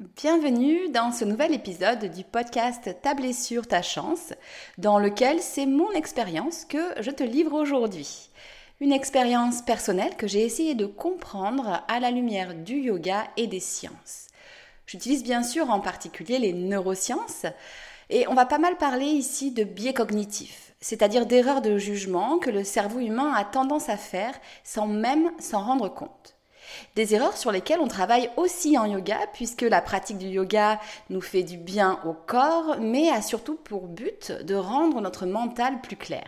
bienvenue dans ce nouvel épisode du podcast Ta blessure, ta chance, dans lequel c'est mon expérience que je te livre aujourd'hui. Une expérience personnelle que j'ai essayé de comprendre à la lumière du yoga et des sciences. J'utilise bien sûr en particulier les neurosciences et on va pas mal parler ici de biais cognitifs, c'est-à-dire d'erreurs de jugement que le cerveau humain a tendance à faire sans même s'en rendre compte. Des erreurs sur lesquelles on travaille aussi en yoga, puisque la pratique du yoga nous fait du bien au corps, mais a surtout pour but de rendre notre mental plus clair.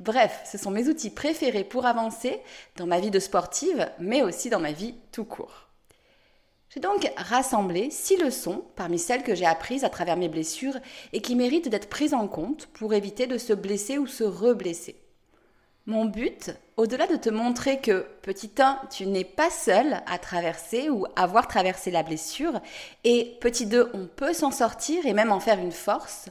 Bref, ce sont mes outils préférés pour avancer dans ma vie de sportive, mais aussi dans ma vie tout court. J'ai donc rassemblé six leçons parmi celles que j'ai apprises à travers mes blessures et qui méritent d'être prises en compte pour éviter de se blesser ou se reblesser. Mon but, au-delà de te montrer que, petit 1, tu n'es pas seul à traverser ou avoir traversé la blessure, et petit 2, on peut s'en sortir et même en faire une force,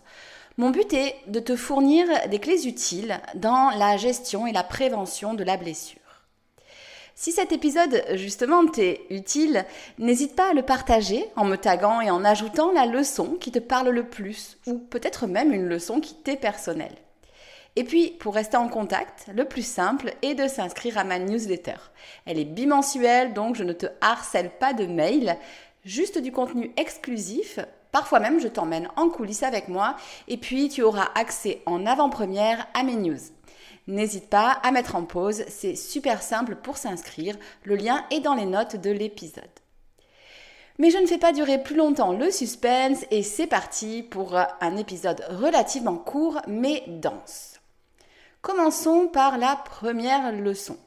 mon but est de te fournir des clés utiles dans la gestion et la prévention de la blessure. Si cet épisode justement t'est utile, n'hésite pas à le partager en me taguant et en ajoutant la leçon qui te parle le plus, ou peut-être même une leçon qui t'est personnelle. Et puis, pour rester en contact, le plus simple est de s'inscrire à ma newsletter. Elle est bimensuelle, donc je ne te harcèle pas de mails, juste du contenu exclusif. Parfois même, je t'emmène en coulisses avec moi et puis tu auras accès en avant-première à mes news. N'hésite pas à mettre en pause, c'est super simple pour s'inscrire. Le lien est dans les notes de l'épisode. Mais je ne fais pas durer plus longtemps le suspense et c'est parti pour un épisode relativement court mais dense. Commençons par la première leçon.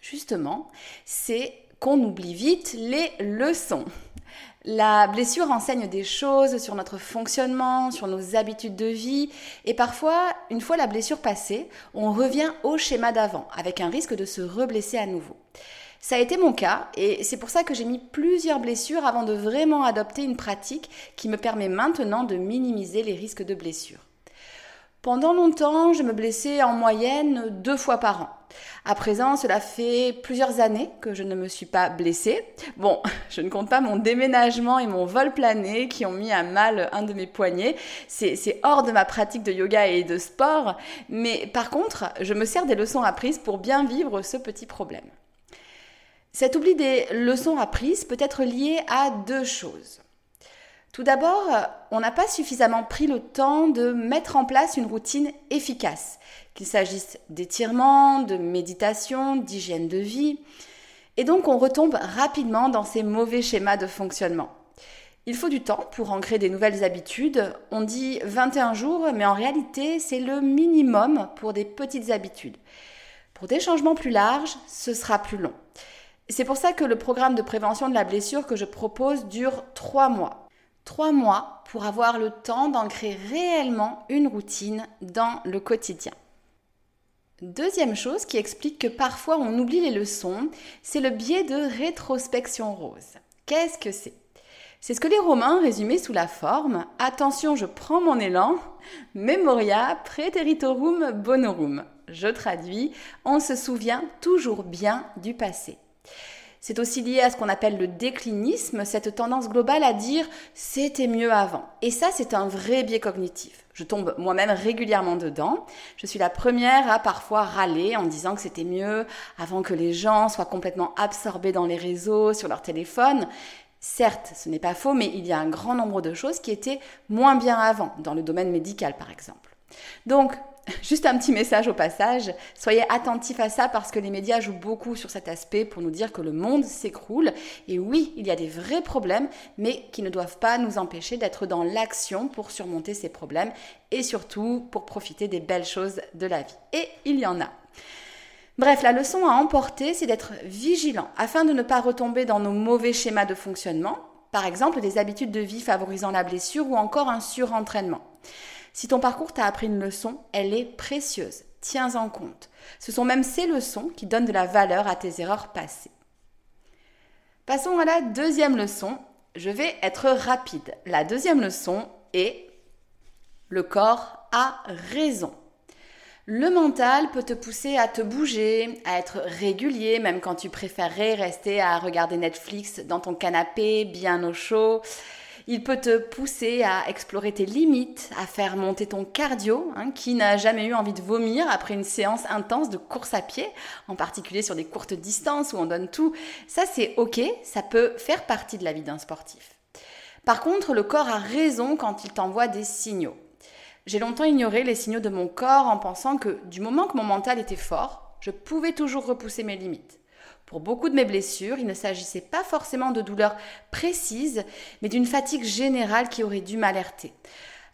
Justement, c'est qu'on oublie vite les leçons. La blessure enseigne des choses sur notre fonctionnement, sur nos habitudes de vie, et parfois, une fois la blessure passée, on revient au schéma d'avant, avec un risque de se reblesser à nouveau. Ça a été mon cas, et c'est pour ça que j'ai mis plusieurs blessures avant de vraiment adopter une pratique qui me permet maintenant de minimiser les risques de blessure. Pendant longtemps, je me blessais en moyenne deux fois par an. À présent, cela fait plusieurs années que je ne me suis pas blessée. Bon, je ne compte pas mon déménagement et mon vol plané qui ont mis à mal un de mes poignets. C'est hors de ma pratique de yoga et de sport. Mais par contre, je me sers des leçons apprises pour bien vivre ce petit problème. Cet oubli des leçons apprises peut être lié à deux choses. Tout d'abord, on n'a pas suffisamment pris le temps de mettre en place une routine efficace, qu'il s'agisse d'étirement, de méditation, d'hygiène de vie. Et donc on retombe rapidement dans ces mauvais schémas de fonctionnement. Il faut du temps pour ancrer des nouvelles habitudes. On dit 21 jours, mais en réalité, c'est le minimum pour des petites habitudes. Pour des changements plus larges, ce sera plus long. C'est pour ça que le programme de prévention de la blessure que je propose dure 3 mois. Trois mois pour avoir le temps d'ancrer réellement une routine dans le quotidien. Deuxième chose qui explique que parfois on oublie les leçons, c'est le biais de rétrospection rose. Qu'est-ce que c'est? C'est ce que les Romains résumaient sous la forme Attention, je prends mon élan, memoria praeteritorum bonorum. Je traduis, on se souvient toujours bien du passé. C'est aussi lié à ce qu'on appelle le déclinisme, cette tendance globale à dire c'était mieux avant. Et ça, c'est un vrai biais cognitif. Je tombe moi-même régulièrement dedans. Je suis la première à parfois râler en disant que c'était mieux avant que les gens soient complètement absorbés dans les réseaux, sur leur téléphone. Certes, ce n'est pas faux, mais il y a un grand nombre de choses qui étaient moins bien avant, dans le domaine médical par exemple. Donc, Juste un petit message au passage, soyez attentifs à ça parce que les médias jouent beaucoup sur cet aspect pour nous dire que le monde s'écroule. Et oui, il y a des vrais problèmes, mais qui ne doivent pas nous empêcher d'être dans l'action pour surmonter ces problèmes et surtout pour profiter des belles choses de la vie. Et il y en a. Bref, la leçon à emporter, c'est d'être vigilant afin de ne pas retomber dans nos mauvais schémas de fonctionnement, par exemple des habitudes de vie favorisant la blessure ou encore un surentraînement. Si ton parcours t'a appris une leçon, elle est précieuse. Tiens en compte. Ce sont même ces leçons qui donnent de la valeur à tes erreurs passées. Passons à la deuxième leçon. Je vais être rapide. La deuxième leçon est le corps a raison. Le mental peut te pousser à te bouger, à être régulier, même quand tu préférerais rester à regarder Netflix dans ton canapé, bien au chaud. Il peut te pousser à explorer tes limites, à faire monter ton cardio. Hein, qui n'a jamais eu envie de vomir après une séance intense de course à pied, en particulier sur des courtes distances où on donne tout Ça, c'est OK, ça peut faire partie de la vie d'un sportif. Par contre, le corps a raison quand il t'envoie des signaux. J'ai longtemps ignoré les signaux de mon corps en pensant que du moment que mon mental était fort, je pouvais toujours repousser mes limites. Pour beaucoup de mes blessures, il ne s'agissait pas forcément de douleurs précises, mais d'une fatigue générale qui aurait dû m'alerter.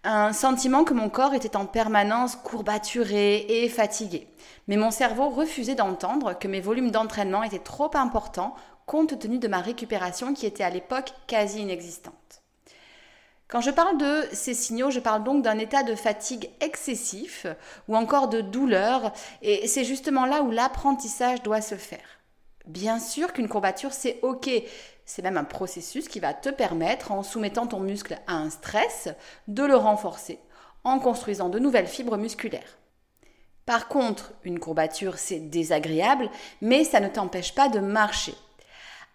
Un sentiment que mon corps était en permanence courbaturé et fatigué. Mais mon cerveau refusait d'entendre que mes volumes d'entraînement étaient trop importants compte tenu de ma récupération qui était à l'époque quasi inexistante. Quand je parle de ces signaux, je parle donc d'un état de fatigue excessif ou encore de douleur, et c'est justement là où l'apprentissage doit se faire. Bien sûr qu'une courbature, c'est OK. C'est même un processus qui va te permettre, en soumettant ton muscle à un stress, de le renforcer en construisant de nouvelles fibres musculaires. Par contre, une courbature, c'est désagréable, mais ça ne t'empêche pas de marcher.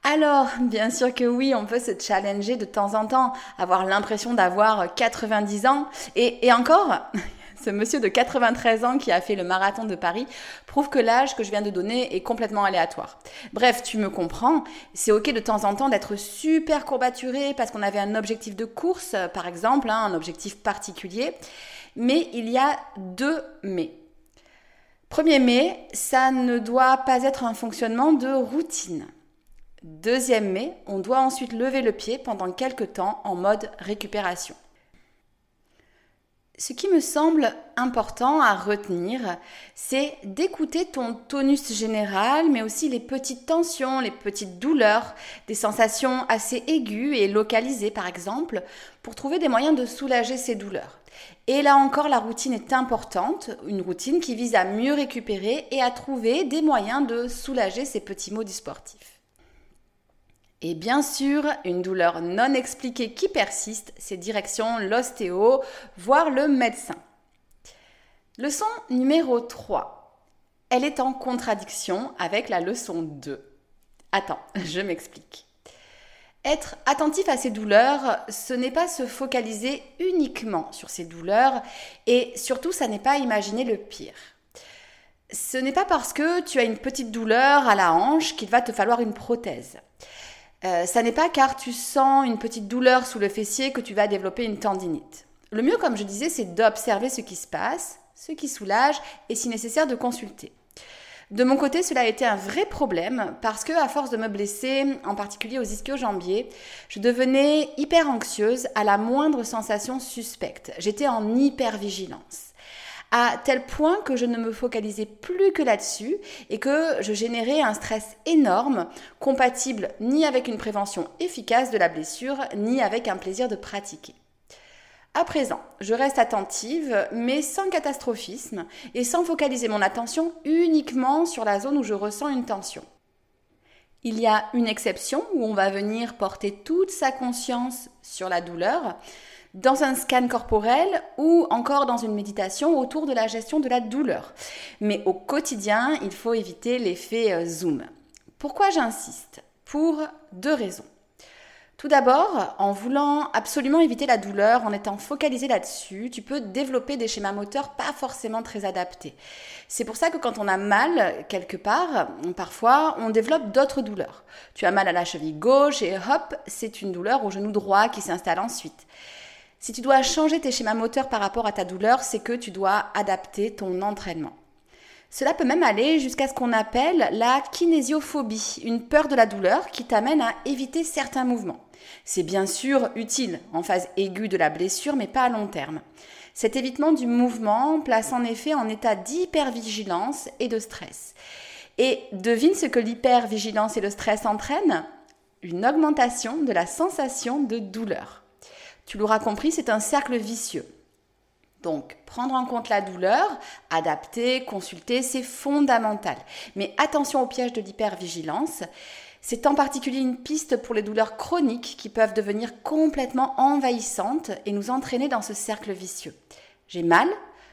Alors, bien sûr que oui, on peut se challenger de temps en temps, avoir l'impression d'avoir 90 ans, et, et encore, ce monsieur de 93 ans qui a fait le marathon de Paris prouve que l'âge que je viens de donner est complètement aléatoire. Bref, tu me comprends, c'est ok de temps en temps d'être super courbaturé parce qu'on avait un objectif de course, par exemple, hein, un objectif particulier. Mais il y a deux mais. Premier mais, ça ne doit pas être un fonctionnement de routine. Deuxième mais, on doit ensuite lever le pied pendant quelques temps en mode récupération. Ce qui me semble important à retenir, c'est d'écouter ton tonus général, mais aussi les petites tensions, les petites douleurs, des sensations assez aiguës et localisées par exemple, pour trouver des moyens de soulager ces douleurs. Et là encore, la routine est importante, une routine qui vise à mieux récupérer et à trouver des moyens de soulager ces petits maux du sportif. Et bien sûr, une douleur non expliquée qui persiste, c'est direction l'ostéo, voire le médecin. Leçon numéro 3. Elle est en contradiction avec la leçon 2. Attends, je m'explique. Être attentif à ces douleurs, ce n'est pas se focaliser uniquement sur ces douleurs et surtout, ça n'est pas imaginer le pire. Ce n'est pas parce que tu as une petite douleur à la hanche qu'il va te falloir une prothèse. Euh, ça n'est pas car tu sens une petite douleur sous le fessier que tu vas développer une tendinite. Le mieux, comme je disais, c'est d'observer ce qui se passe, ce qui soulage et si nécessaire de consulter. De mon côté, cela a été un vrai problème parce que, à force de me blesser, en particulier aux ischio-jambiers, je devenais hyper anxieuse à la moindre sensation suspecte. J'étais en hypervigilance à tel point que je ne me focalisais plus que là-dessus et que je générais un stress énorme, compatible ni avec une prévention efficace de la blessure, ni avec un plaisir de pratiquer. À présent, je reste attentive, mais sans catastrophisme et sans focaliser mon attention uniquement sur la zone où je ressens une tension. Il y a une exception où on va venir porter toute sa conscience sur la douleur, dans un scan corporel ou encore dans une méditation autour de la gestion de la douleur. Mais au quotidien, il faut éviter l'effet euh, zoom. Pourquoi j'insiste? Pour deux raisons. Tout d'abord, en voulant absolument éviter la douleur, en étant focalisé là-dessus, tu peux développer des schémas moteurs pas forcément très adaptés. C'est pour ça que quand on a mal quelque part, parfois, on développe d'autres douleurs. Tu as mal à la cheville gauche et hop, c'est une douleur au genou droit qui s'installe ensuite. Si tu dois changer tes schémas moteurs par rapport à ta douleur, c'est que tu dois adapter ton entraînement. Cela peut même aller jusqu'à ce qu'on appelle la kinésiophobie, une peur de la douleur qui t'amène à éviter certains mouvements. C'est bien sûr utile en phase aiguë de la blessure, mais pas à long terme. Cet évitement du mouvement place en effet en état d'hypervigilance et de stress. Et devine ce que l'hypervigilance et le stress entraînent? Une augmentation de la sensation de douleur. Tu l'auras compris, c'est un cercle vicieux. Donc, prendre en compte la douleur, adapter, consulter, c'est fondamental. Mais attention au piège de l'hypervigilance. C'est en particulier une piste pour les douleurs chroniques qui peuvent devenir complètement envahissantes et nous entraîner dans ce cercle vicieux. J'ai mal,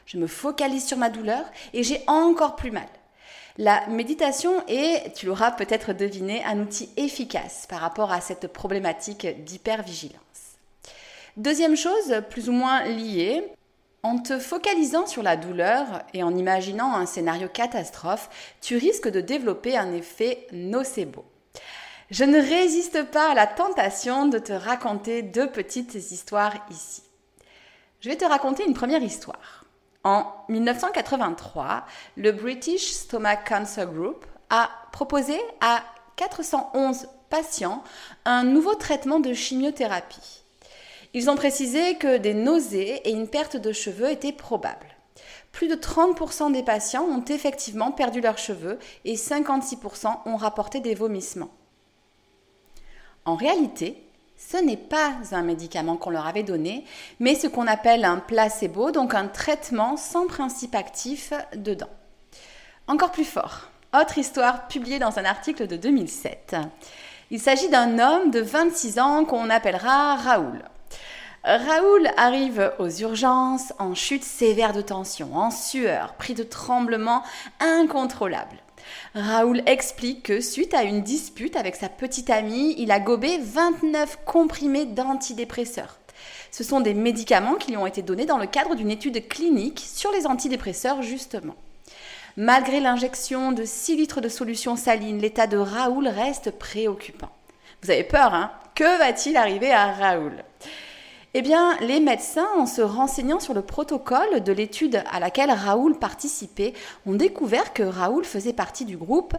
je me focalise sur ma douleur et j'ai encore plus mal. La méditation est, tu l'auras peut-être deviné, un outil efficace par rapport à cette problématique d'hypervigilance. Deuxième chose, plus ou moins liée, en te focalisant sur la douleur et en imaginant un scénario catastrophe, tu risques de développer un effet nocebo. Je ne résiste pas à la tentation de te raconter deux petites histoires ici. Je vais te raconter une première histoire. En 1983, le British Stomach Cancer Group a proposé à 411 patients un nouveau traitement de chimiothérapie. Ils ont précisé que des nausées et une perte de cheveux étaient probables. Plus de 30% des patients ont effectivement perdu leurs cheveux et 56% ont rapporté des vomissements. En réalité, ce n'est pas un médicament qu'on leur avait donné, mais ce qu'on appelle un placebo, donc un traitement sans principe actif dedans. Encore plus fort, autre histoire publiée dans un article de 2007. Il s'agit d'un homme de 26 ans qu'on appellera Raoul. Raoul arrive aux urgences en chute sévère de tension, en sueur, pris de tremblements incontrôlables. Raoul explique que suite à une dispute avec sa petite amie, il a gobé 29 comprimés d'antidépresseurs. Ce sont des médicaments qui lui ont été donnés dans le cadre d'une étude clinique sur les antidépresseurs justement. Malgré l'injection de 6 litres de solution saline, l'état de Raoul reste préoccupant. Vous avez peur, hein? Que va-t-il arriver à Raoul? Eh bien, les médecins, en se renseignant sur le protocole de l'étude à laquelle Raoul participait, ont découvert que Raoul faisait partie du groupe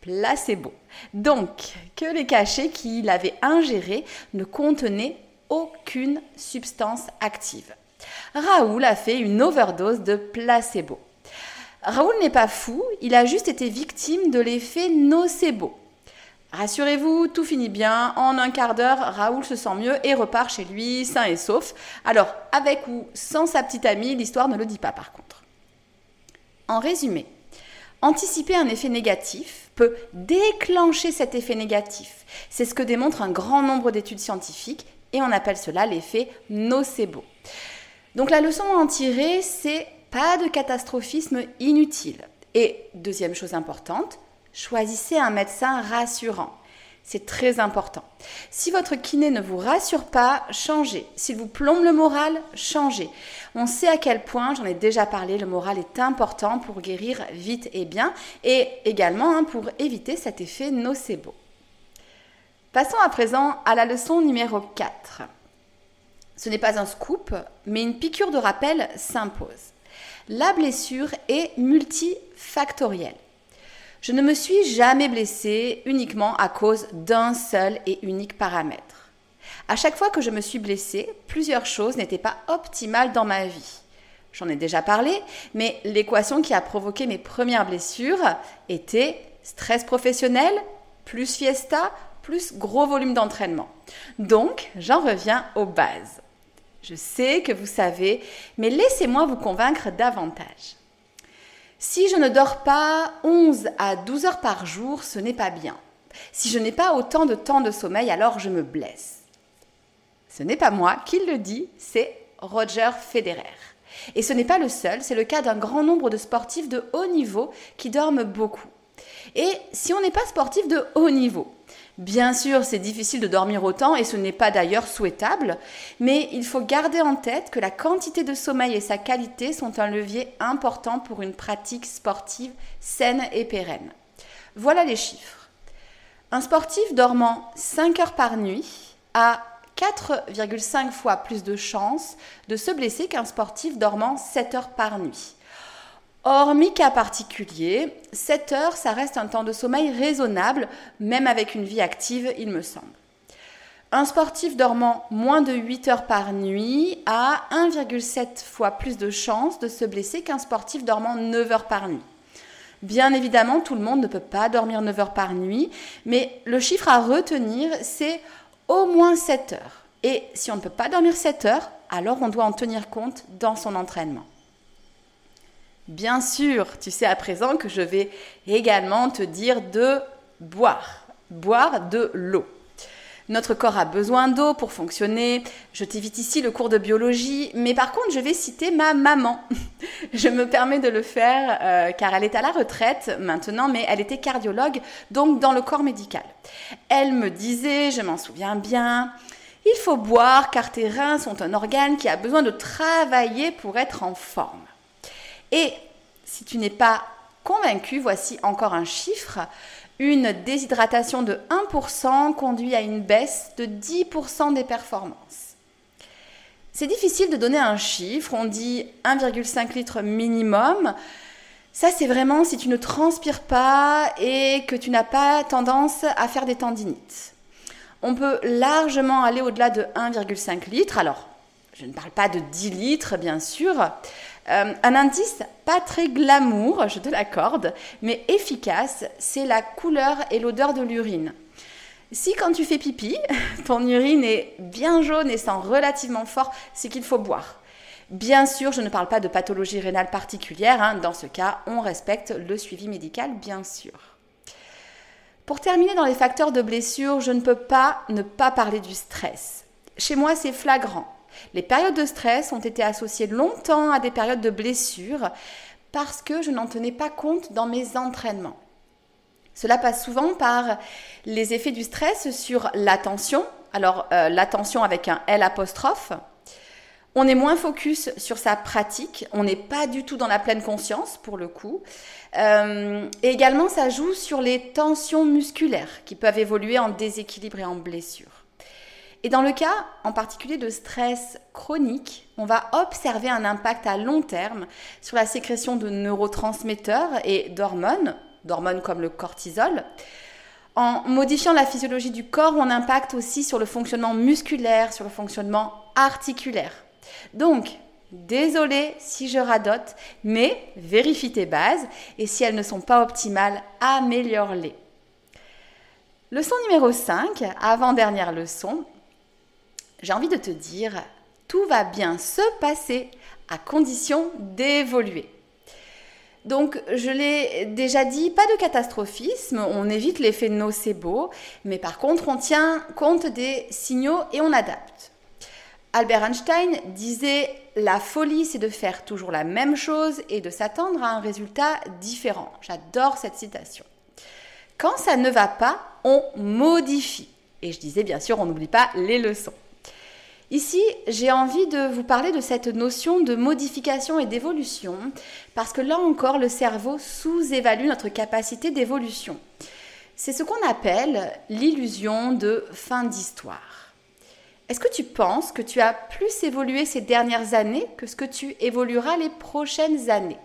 placebo. Donc, que les cachets qu'il avait ingérés ne contenaient aucune substance active. Raoul a fait une overdose de placebo. Raoul n'est pas fou, il a juste été victime de l'effet nocebo. Rassurez-vous, tout finit bien. En un quart d'heure, Raoul se sent mieux et repart chez lui, sain et sauf. Alors, avec ou sans sa petite amie, l'histoire ne le dit pas par contre. En résumé, anticiper un effet négatif peut déclencher cet effet négatif. C'est ce que démontre un grand nombre d'études scientifiques et on appelle cela l'effet nocebo. Donc la leçon à en tirer, c'est pas de catastrophisme inutile. Et deuxième chose importante, Choisissez un médecin rassurant. C'est très important. Si votre kiné ne vous rassure pas, changez. S'il vous plombe le moral, changez. On sait à quel point, j'en ai déjà parlé, le moral est important pour guérir vite et bien et également hein, pour éviter cet effet nocebo. Passons à présent à la leçon numéro 4. Ce n'est pas un scoop, mais une piqûre de rappel s'impose. La blessure est multifactorielle. Je ne me suis jamais blessée uniquement à cause d'un seul et unique paramètre. À chaque fois que je me suis blessée, plusieurs choses n'étaient pas optimales dans ma vie. J'en ai déjà parlé, mais l'équation qui a provoqué mes premières blessures était stress professionnel plus fiesta plus gros volume d'entraînement. Donc, j'en reviens aux bases. Je sais que vous savez, mais laissez-moi vous convaincre davantage. Si je ne dors pas 11 à 12 heures par jour, ce n'est pas bien. Si je n'ai pas autant de temps de sommeil, alors je me blesse. Ce n'est pas moi qui le dis, c'est Roger Federer. Et ce n'est pas le seul, c'est le cas d'un grand nombre de sportifs de haut niveau qui dorment beaucoup. Et si on n'est pas sportif de haut niveau, Bien sûr, c'est difficile de dormir autant et ce n'est pas d'ailleurs souhaitable, mais il faut garder en tête que la quantité de sommeil et sa qualité sont un levier important pour une pratique sportive saine et pérenne. Voilà les chiffres. Un sportif dormant 5 heures par nuit a 4,5 fois plus de chances de se blesser qu'un sportif dormant 7 heures par nuit. Hormis cas particulier, 7 heures, ça reste un temps de sommeil raisonnable, même avec une vie active, il me semble. Un sportif dormant moins de 8 heures par nuit a 1,7 fois plus de chances de se blesser qu'un sportif dormant 9 heures par nuit. Bien évidemment, tout le monde ne peut pas dormir 9 heures par nuit, mais le chiffre à retenir, c'est au moins 7 heures. Et si on ne peut pas dormir 7 heures, alors on doit en tenir compte dans son entraînement. Bien sûr, tu sais à présent que je vais également te dire de boire. Boire de l'eau. Notre corps a besoin d'eau pour fonctionner. Je t'évite ici le cours de biologie, mais par contre, je vais citer ma maman. je me permets de le faire euh, car elle est à la retraite maintenant, mais elle était cardiologue, donc dans le corps médical. Elle me disait, je m'en souviens bien, il faut boire car tes reins sont un organe qui a besoin de travailler pour être en forme. Et si tu n'es pas convaincu, voici encore un chiffre. Une déshydratation de 1% conduit à une baisse de 10% des performances. C'est difficile de donner un chiffre, on dit 1,5 litre minimum. Ça, c'est vraiment si tu ne transpires pas et que tu n'as pas tendance à faire des tendinites. On peut largement aller au-delà de 1,5 litre. Alors, je ne parle pas de 10 litres, bien sûr. Euh, un indice pas très glamour, je te l'accorde, mais efficace, c'est la couleur et l'odeur de l'urine. Si quand tu fais pipi, ton urine est bien jaune et sent relativement fort, c'est qu'il faut boire. Bien sûr, je ne parle pas de pathologie rénale particulière. Hein. Dans ce cas, on respecte le suivi médical, bien sûr. Pour terminer dans les facteurs de blessure, je ne peux pas ne pas parler du stress. Chez moi, c'est flagrant. Les périodes de stress ont été associées longtemps à des périodes de blessure parce que je n'en tenais pas compte dans mes entraînements. Cela passe souvent par les effets du stress sur l'attention, alors euh, l'attention avec un L apostrophe. On est moins focus sur sa pratique, on n'est pas du tout dans la pleine conscience pour le coup. Euh, et également, ça joue sur les tensions musculaires qui peuvent évoluer en déséquilibre et en blessure. Et dans le cas en particulier de stress chronique, on va observer un impact à long terme sur la sécrétion de neurotransmetteurs et d'hormones, d'hormones comme le cortisol. En modifiant la physiologie du corps, on impacte aussi sur le fonctionnement musculaire, sur le fonctionnement articulaire. Donc, désolé si je radote, mais vérifie tes bases et si elles ne sont pas optimales, améliore-les. Leçon numéro 5, avant-dernière leçon, j'ai envie de te dire, tout va bien se passer à condition d'évoluer. Donc, je l'ai déjà dit, pas de catastrophisme, on évite l'effet nocebo, mais par contre, on tient compte des signaux et on adapte. Albert Einstein disait La folie, c'est de faire toujours la même chose et de s'attendre à un résultat différent. J'adore cette citation. Quand ça ne va pas, on modifie. Et je disais bien sûr, on n'oublie pas les leçons. Ici, j'ai envie de vous parler de cette notion de modification et d'évolution, parce que là encore, le cerveau sous-évalue notre capacité d'évolution. C'est ce qu'on appelle l'illusion de fin d'histoire. Est-ce que tu penses que tu as plus évolué ces dernières années que ce que tu évolueras les prochaines années?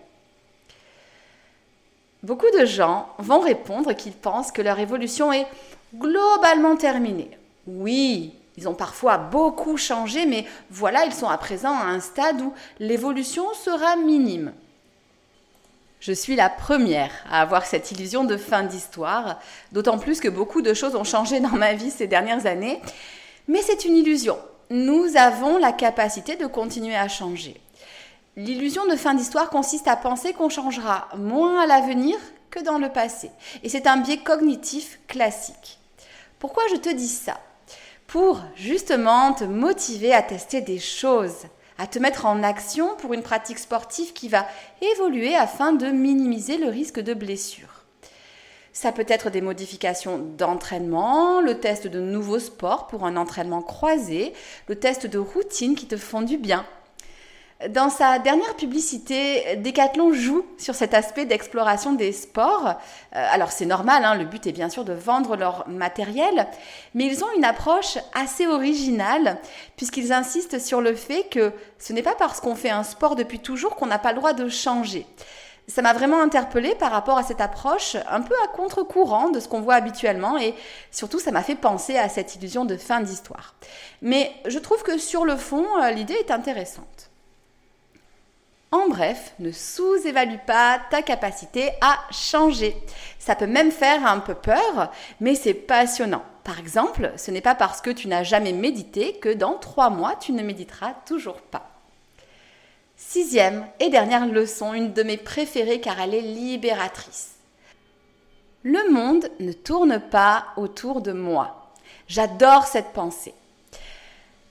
Beaucoup de gens vont répondre qu'ils pensent que leur évolution est globalement terminée. Oui, ils ont parfois beaucoup changé, mais voilà, ils sont à présent à un stade où l'évolution sera minime. Je suis la première à avoir cette illusion de fin d'histoire, d'autant plus que beaucoup de choses ont changé dans ma vie ces dernières années. Mais c'est une illusion. Nous avons la capacité de continuer à changer. L'illusion de fin d'histoire consiste à penser qu'on changera moins à l'avenir que dans le passé. Et c'est un biais cognitif classique. Pourquoi je te dis ça? Pour justement te motiver à tester des choses, à te mettre en action pour une pratique sportive qui va évoluer afin de minimiser le risque de blessure. Ça peut être des modifications d'entraînement, le test de nouveaux sports pour un entraînement croisé, le test de routine qui te font du bien. Dans sa dernière publicité, Decathlon joue sur cet aspect d'exploration des sports. Euh, alors c'est normal, hein, le but est bien sûr de vendre leur matériel, mais ils ont une approche assez originale puisqu'ils insistent sur le fait que ce n'est pas parce qu'on fait un sport depuis toujours qu'on n'a pas le droit de changer. Ça m'a vraiment interpellée par rapport à cette approche un peu à contre-courant de ce qu'on voit habituellement et surtout ça m'a fait penser à cette illusion de fin d'histoire. Mais je trouve que sur le fond, euh, l'idée est intéressante. En bref, ne sous-évalue pas ta capacité à changer. Ça peut même faire un peu peur, mais c'est passionnant. Par exemple, ce n'est pas parce que tu n'as jamais médité que dans trois mois, tu ne méditeras toujours pas. Sixième et dernière leçon, une de mes préférées car elle est libératrice. Le monde ne tourne pas autour de moi. J'adore cette pensée.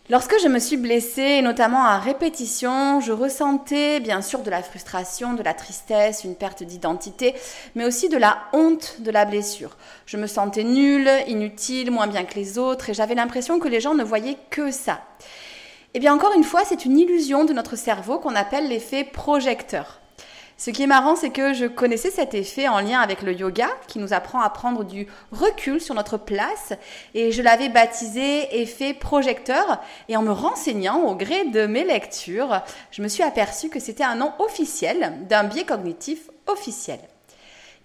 Lorsque je me suis blessée, notamment à répétition, je ressentais bien sûr de la frustration, de la tristesse, une perte d'identité, mais aussi de la honte de la blessure. Je me sentais nulle, inutile, moins bien que les autres, et j'avais l'impression que les gens ne voyaient que ça. Eh bien encore une fois, c'est une illusion de notre cerveau qu'on appelle l'effet projecteur. Ce qui est marrant, c'est que je connaissais cet effet en lien avec le yoga, qui nous apprend à prendre du recul sur notre place, et je l'avais baptisé effet projecteur, et en me renseignant au gré de mes lectures, je me suis aperçue que c'était un nom officiel d'un biais cognitif officiel.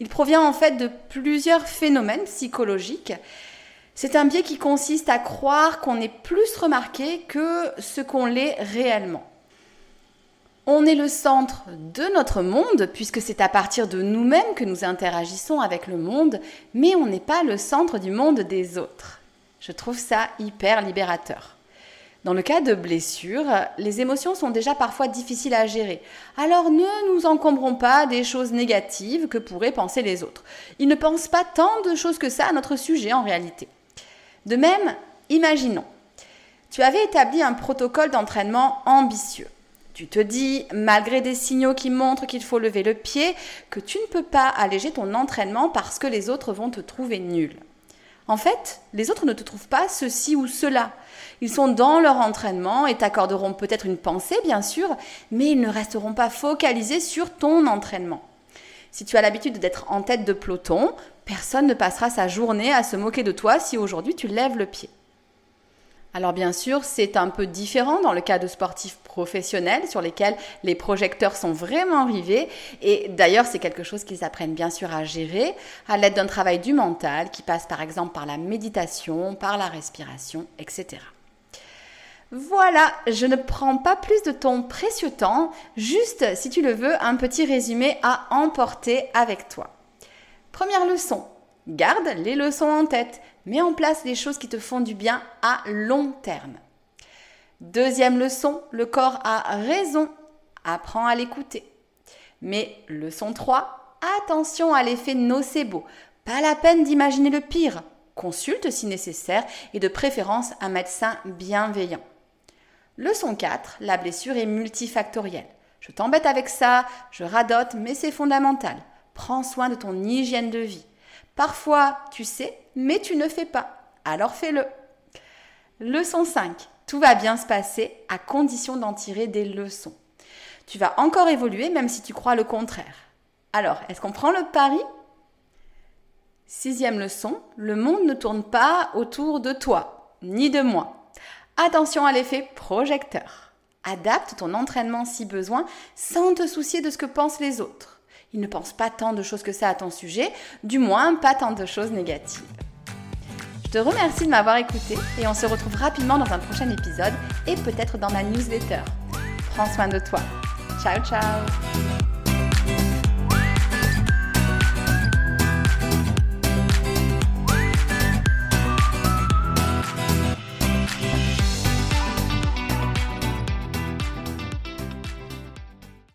Il provient en fait de plusieurs phénomènes psychologiques. C'est un biais qui consiste à croire qu'on est plus remarqué que ce qu'on l'est réellement. On est le centre de notre monde, puisque c'est à partir de nous-mêmes que nous interagissons avec le monde, mais on n'est pas le centre du monde des autres. Je trouve ça hyper libérateur. Dans le cas de blessures, les émotions sont déjà parfois difficiles à gérer. Alors ne nous encombrons pas des choses négatives que pourraient penser les autres. Ils ne pensent pas tant de choses que ça à notre sujet en réalité. De même, imaginons, tu avais établi un protocole d'entraînement ambitieux. Tu te dis, malgré des signaux qui montrent qu'il faut lever le pied, que tu ne peux pas alléger ton entraînement parce que les autres vont te trouver nul. En fait, les autres ne te trouvent pas ceci ou cela. Ils sont dans leur entraînement et t'accorderont peut-être une pensée, bien sûr, mais ils ne resteront pas focalisés sur ton entraînement. Si tu as l'habitude d'être en tête de peloton, personne ne passera sa journée à se moquer de toi si aujourd'hui tu lèves le pied. Alors bien sûr, c'est un peu différent dans le cas de sportifs professionnels sur lesquels les projecteurs sont vraiment rivés. Et d'ailleurs, c'est quelque chose qu'ils apprennent bien sûr à gérer à l'aide d'un travail du mental qui passe par exemple par la méditation, par la respiration, etc. Voilà, je ne prends pas plus de ton précieux temps, juste si tu le veux, un petit résumé à emporter avec toi. Première leçon, garde les leçons en tête. Mets en place les choses qui te font du bien à long terme. Deuxième leçon, le corps a raison. Apprends à l'écouter. Mais leçon 3, attention à l'effet nocebo. Pas la peine d'imaginer le pire. Consulte si nécessaire et de préférence un médecin bienveillant. Leçon 4, la blessure est multifactorielle. Je t'embête avec ça, je radote, mais c'est fondamental. Prends soin de ton hygiène de vie. Parfois, tu sais, mais tu ne fais pas. Alors fais-le. Leçon 5. Tout va bien se passer à condition d'en tirer des leçons. Tu vas encore évoluer même si tu crois le contraire. Alors, est-ce qu'on prend le pari? Sixième leçon, le monde ne tourne pas autour de toi, ni de moi. Attention à l'effet projecteur. Adapte ton entraînement si besoin sans te soucier de ce que pensent les autres. Il ne pense pas tant de choses que ça à ton sujet, du moins pas tant de choses négatives. Je te remercie de m'avoir écouté et on se retrouve rapidement dans un prochain épisode et peut-être dans ma newsletter. Prends soin de toi. Ciao ciao